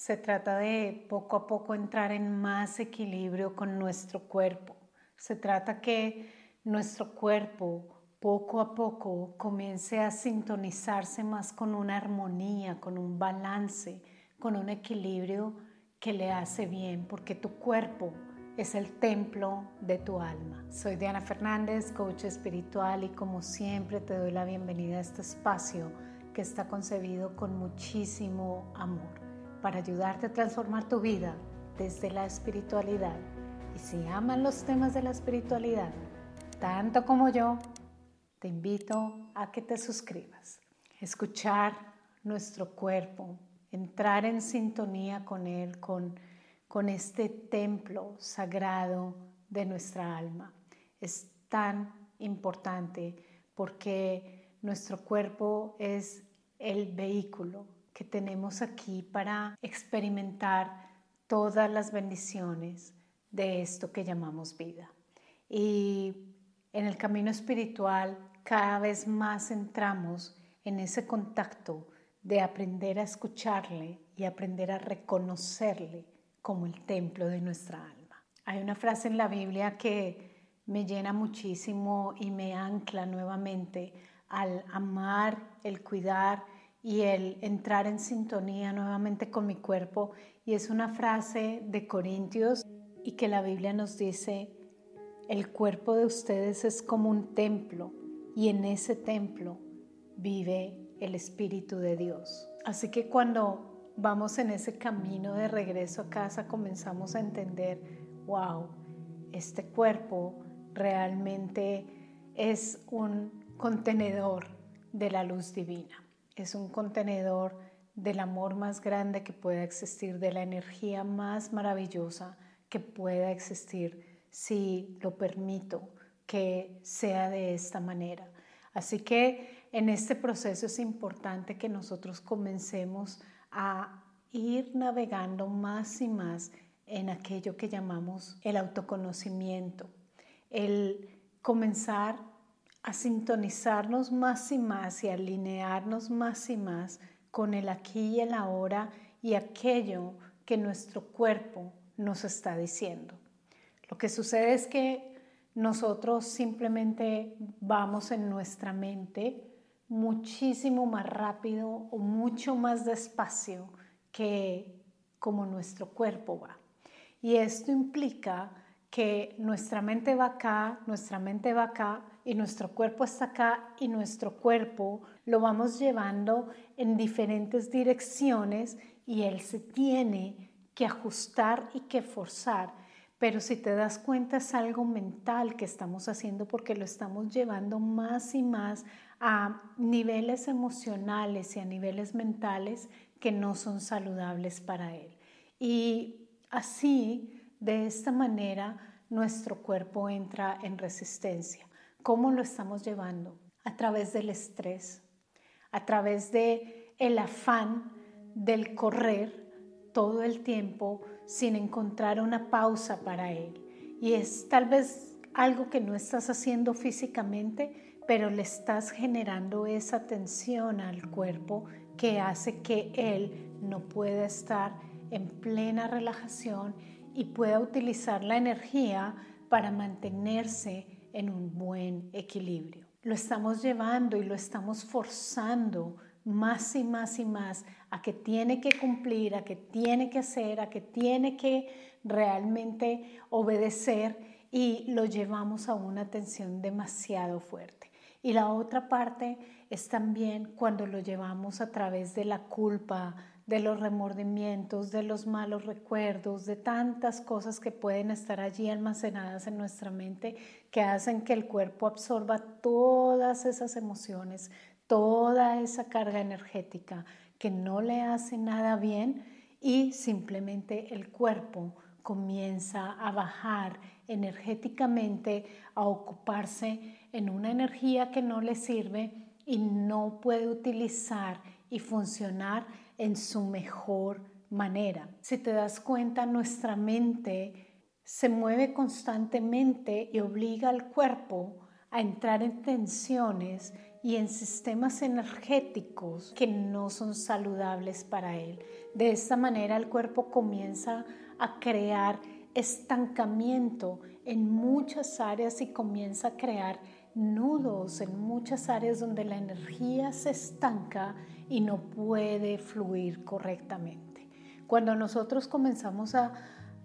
Se trata de poco a poco entrar en más equilibrio con nuestro cuerpo. Se trata que nuestro cuerpo poco a poco comience a sintonizarse más con una armonía, con un balance, con un equilibrio que le hace bien, porque tu cuerpo es el templo de tu alma. Soy Diana Fernández, coach espiritual y como siempre te doy la bienvenida a este espacio que está concebido con muchísimo amor para ayudarte a transformar tu vida desde la espiritualidad. Y si aman los temas de la espiritualidad, tanto como yo, te invito a que te suscribas. Escuchar nuestro cuerpo, entrar en sintonía con él, con, con este templo sagrado de nuestra alma. Es tan importante porque nuestro cuerpo es el vehículo que tenemos aquí para experimentar todas las bendiciones de esto que llamamos vida. Y en el camino espiritual cada vez más entramos en ese contacto de aprender a escucharle y aprender a reconocerle como el templo de nuestra alma. Hay una frase en la Biblia que me llena muchísimo y me ancla nuevamente al amar, el cuidar y el entrar en sintonía nuevamente con mi cuerpo. Y es una frase de Corintios y que la Biblia nos dice, el cuerpo de ustedes es como un templo y en ese templo vive el Espíritu de Dios. Así que cuando vamos en ese camino de regreso a casa comenzamos a entender, wow, este cuerpo realmente es un contenedor de la luz divina es un contenedor del amor más grande que pueda existir, de la energía más maravillosa que pueda existir, si lo permito que sea de esta manera. Así que en este proceso es importante que nosotros comencemos a ir navegando más y más en aquello que llamamos el autoconocimiento, el comenzar a sintonizarnos más y más y alinearnos más y más con el aquí y el ahora y aquello que nuestro cuerpo nos está diciendo. Lo que sucede es que nosotros simplemente vamos en nuestra mente muchísimo más rápido o mucho más despacio que como nuestro cuerpo va. Y esto implica que nuestra mente va acá, nuestra mente va acá y nuestro cuerpo está acá y nuestro cuerpo lo vamos llevando en diferentes direcciones y él se tiene que ajustar y que forzar. Pero si te das cuenta es algo mental que estamos haciendo porque lo estamos llevando más y más a niveles emocionales y a niveles mentales que no son saludables para él. Y así, de esta manera, nuestro cuerpo entra en resistencia. ¿Cómo lo estamos llevando? A través del estrés, a través de el afán del correr todo el tiempo sin encontrar una pausa para él. Y es tal vez algo que no estás haciendo físicamente, pero le estás generando esa tensión al cuerpo que hace que él no pueda estar en plena relajación y pueda utilizar la energía para mantenerse en un buen equilibrio. Lo estamos llevando y lo estamos forzando más y más y más a que tiene que cumplir, a que tiene que hacer, a que tiene que realmente obedecer y lo llevamos a una tensión demasiado fuerte. Y la otra parte es también cuando lo llevamos a través de la culpa, de los remordimientos, de los malos recuerdos, de tantas cosas que pueden estar allí almacenadas en nuestra mente que hacen que el cuerpo absorba todas esas emociones, toda esa carga energética que no le hace nada bien y simplemente el cuerpo comienza a bajar energéticamente, a ocuparse en una energía que no le sirve y no puede utilizar y funcionar en su mejor manera. Si te das cuenta, nuestra mente se mueve constantemente y obliga al cuerpo a entrar en tensiones y en sistemas energéticos que no son saludables para él. De esta manera el cuerpo comienza a crear estancamiento en muchas áreas y comienza a crear nudos en muchas áreas donde la energía se estanca y no puede fluir correctamente. Cuando nosotros comenzamos a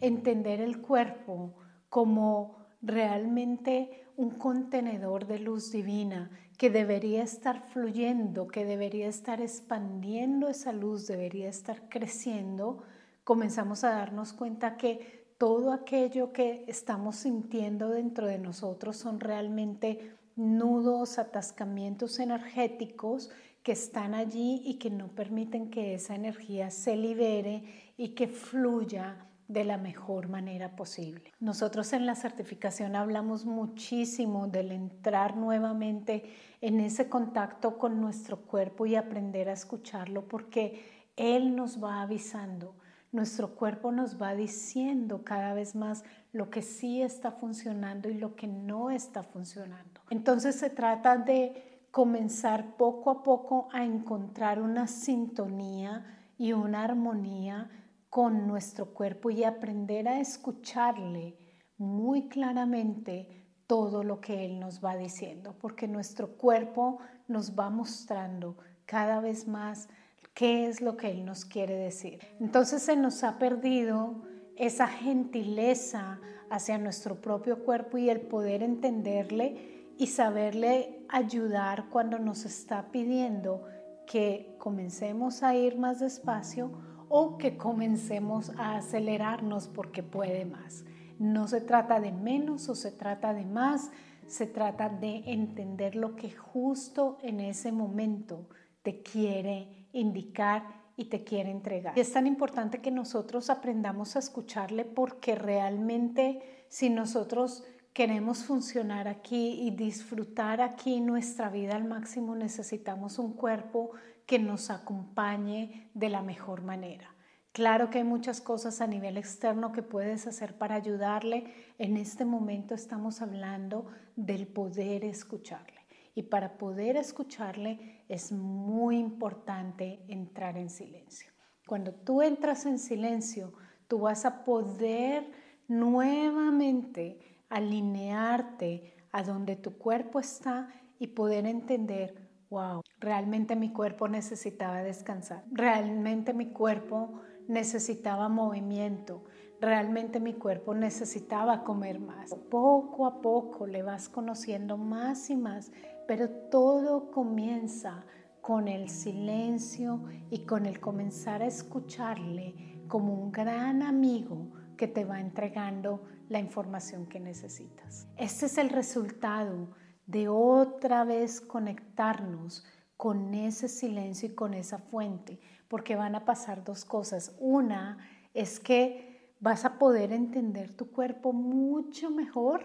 entender el cuerpo como realmente un contenedor de luz divina que debería estar fluyendo, que debería estar expandiendo esa luz, debería estar creciendo, comenzamos a darnos cuenta que todo aquello que estamos sintiendo dentro de nosotros son realmente nudos, atascamientos energéticos que están allí y que no permiten que esa energía se libere y que fluya de la mejor manera posible. Nosotros en la certificación hablamos muchísimo del entrar nuevamente en ese contacto con nuestro cuerpo y aprender a escucharlo porque Él nos va avisando. Nuestro cuerpo nos va diciendo cada vez más lo que sí está funcionando y lo que no está funcionando. Entonces se trata de comenzar poco a poco a encontrar una sintonía y una armonía con nuestro cuerpo y aprender a escucharle muy claramente todo lo que Él nos va diciendo, porque nuestro cuerpo nos va mostrando cada vez más qué es lo que Él nos quiere decir. Entonces se nos ha perdido esa gentileza hacia nuestro propio cuerpo y el poder entenderle y saberle ayudar cuando nos está pidiendo que comencemos a ir más despacio o que comencemos a acelerarnos porque puede más. No se trata de menos o se trata de más, se trata de entender lo que justo en ese momento te quiere indicar y te quiere entregar. Es tan importante que nosotros aprendamos a escucharle porque realmente si nosotros queremos funcionar aquí y disfrutar aquí nuestra vida al máximo, necesitamos un cuerpo que nos acompañe de la mejor manera. Claro que hay muchas cosas a nivel externo que puedes hacer para ayudarle. En este momento estamos hablando del poder escucharle. Y para poder escucharle es muy importante entrar en silencio. Cuando tú entras en silencio, tú vas a poder nuevamente alinearte a donde tu cuerpo está y poder entender wow, realmente mi cuerpo necesitaba descansar, realmente mi cuerpo necesitaba movimiento, realmente mi cuerpo necesitaba comer más. Poco a poco le vas conociendo más y más, pero todo comienza con el silencio y con el comenzar a escucharle como un gran amigo que te va entregando la información que necesitas. Este es el resultado de otra vez conectarnos con ese silencio y con esa fuente, porque van a pasar dos cosas. Una es que vas a poder entender tu cuerpo mucho mejor,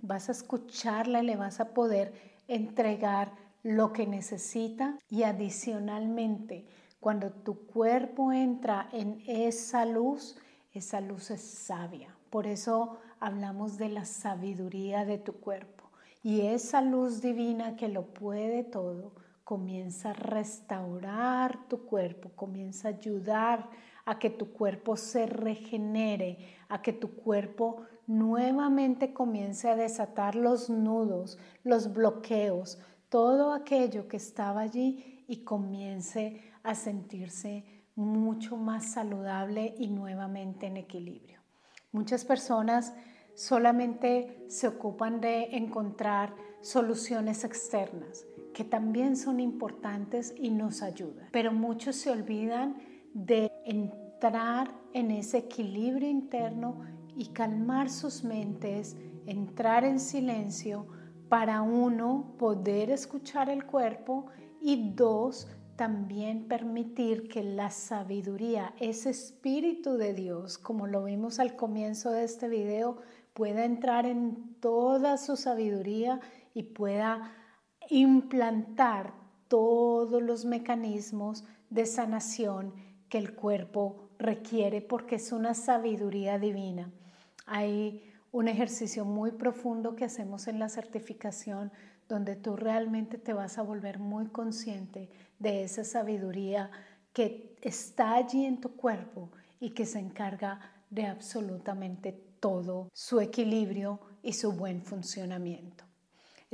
vas a escucharla y le vas a poder entregar lo que necesita y adicionalmente, cuando tu cuerpo entra en esa luz, esa luz es sabia. Por eso hablamos de la sabiduría de tu cuerpo. Y esa luz divina que lo puede todo comienza a restaurar tu cuerpo, comienza a ayudar a que tu cuerpo se regenere, a que tu cuerpo nuevamente comience a desatar los nudos, los bloqueos, todo aquello que estaba allí y comience a sentirse mucho más saludable y nuevamente en equilibrio. Muchas personas solamente se ocupan de encontrar soluciones externas que también son importantes y nos ayudan. Pero muchos se olvidan de entrar en ese equilibrio interno y calmar sus mentes, entrar en silencio para uno poder escuchar el cuerpo y dos, también permitir que la sabiduría, ese espíritu de Dios, como lo vimos al comienzo de este video, pueda entrar en toda su sabiduría y pueda implantar todos los mecanismos de sanación que el cuerpo requiere porque es una sabiduría divina. Hay un ejercicio muy profundo que hacemos en la certificación donde tú realmente te vas a volver muy consciente de esa sabiduría que está allí en tu cuerpo y que se encarga de absolutamente todo su equilibrio y su buen funcionamiento.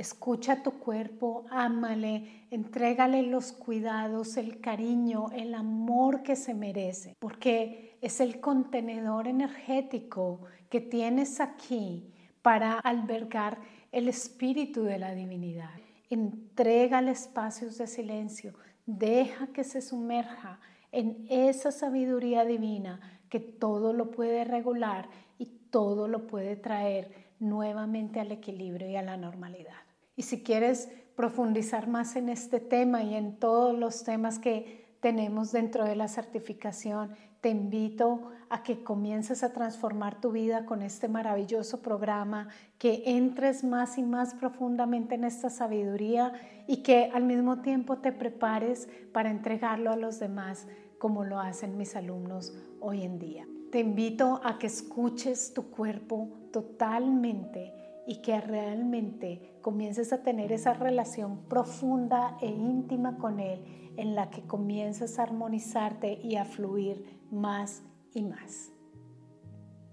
Escucha tu cuerpo, ámale, entrégale los cuidados, el cariño, el amor que se merece, porque es el contenedor energético que tienes aquí para albergar el espíritu de la divinidad. Entrégale espacios de silencio, deja que se sumerja en esa sabiduría divina que todo lo puede regular y todo lo puede traer nuevamente al equilibrio y a la normalidad. Y si quieres profundizar más en este tema y en todos los temas que tenemos dentro de la certificación, te invito a que comiences a transformar tu vida con este maravilloso programa, que entres más y más profundamente en esta sabiduría y que al mismo tiempo te prepares para entregarlo a los demás como lo hacen mis alumnos hoy en día. Te invito a que escuches tu cuerpo totalmente y que realmente comiences a tener esa relación profunda e íntima con Él en la que comienzas a armonizarte y a fluir más y más.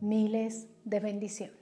Miles de bendiciones.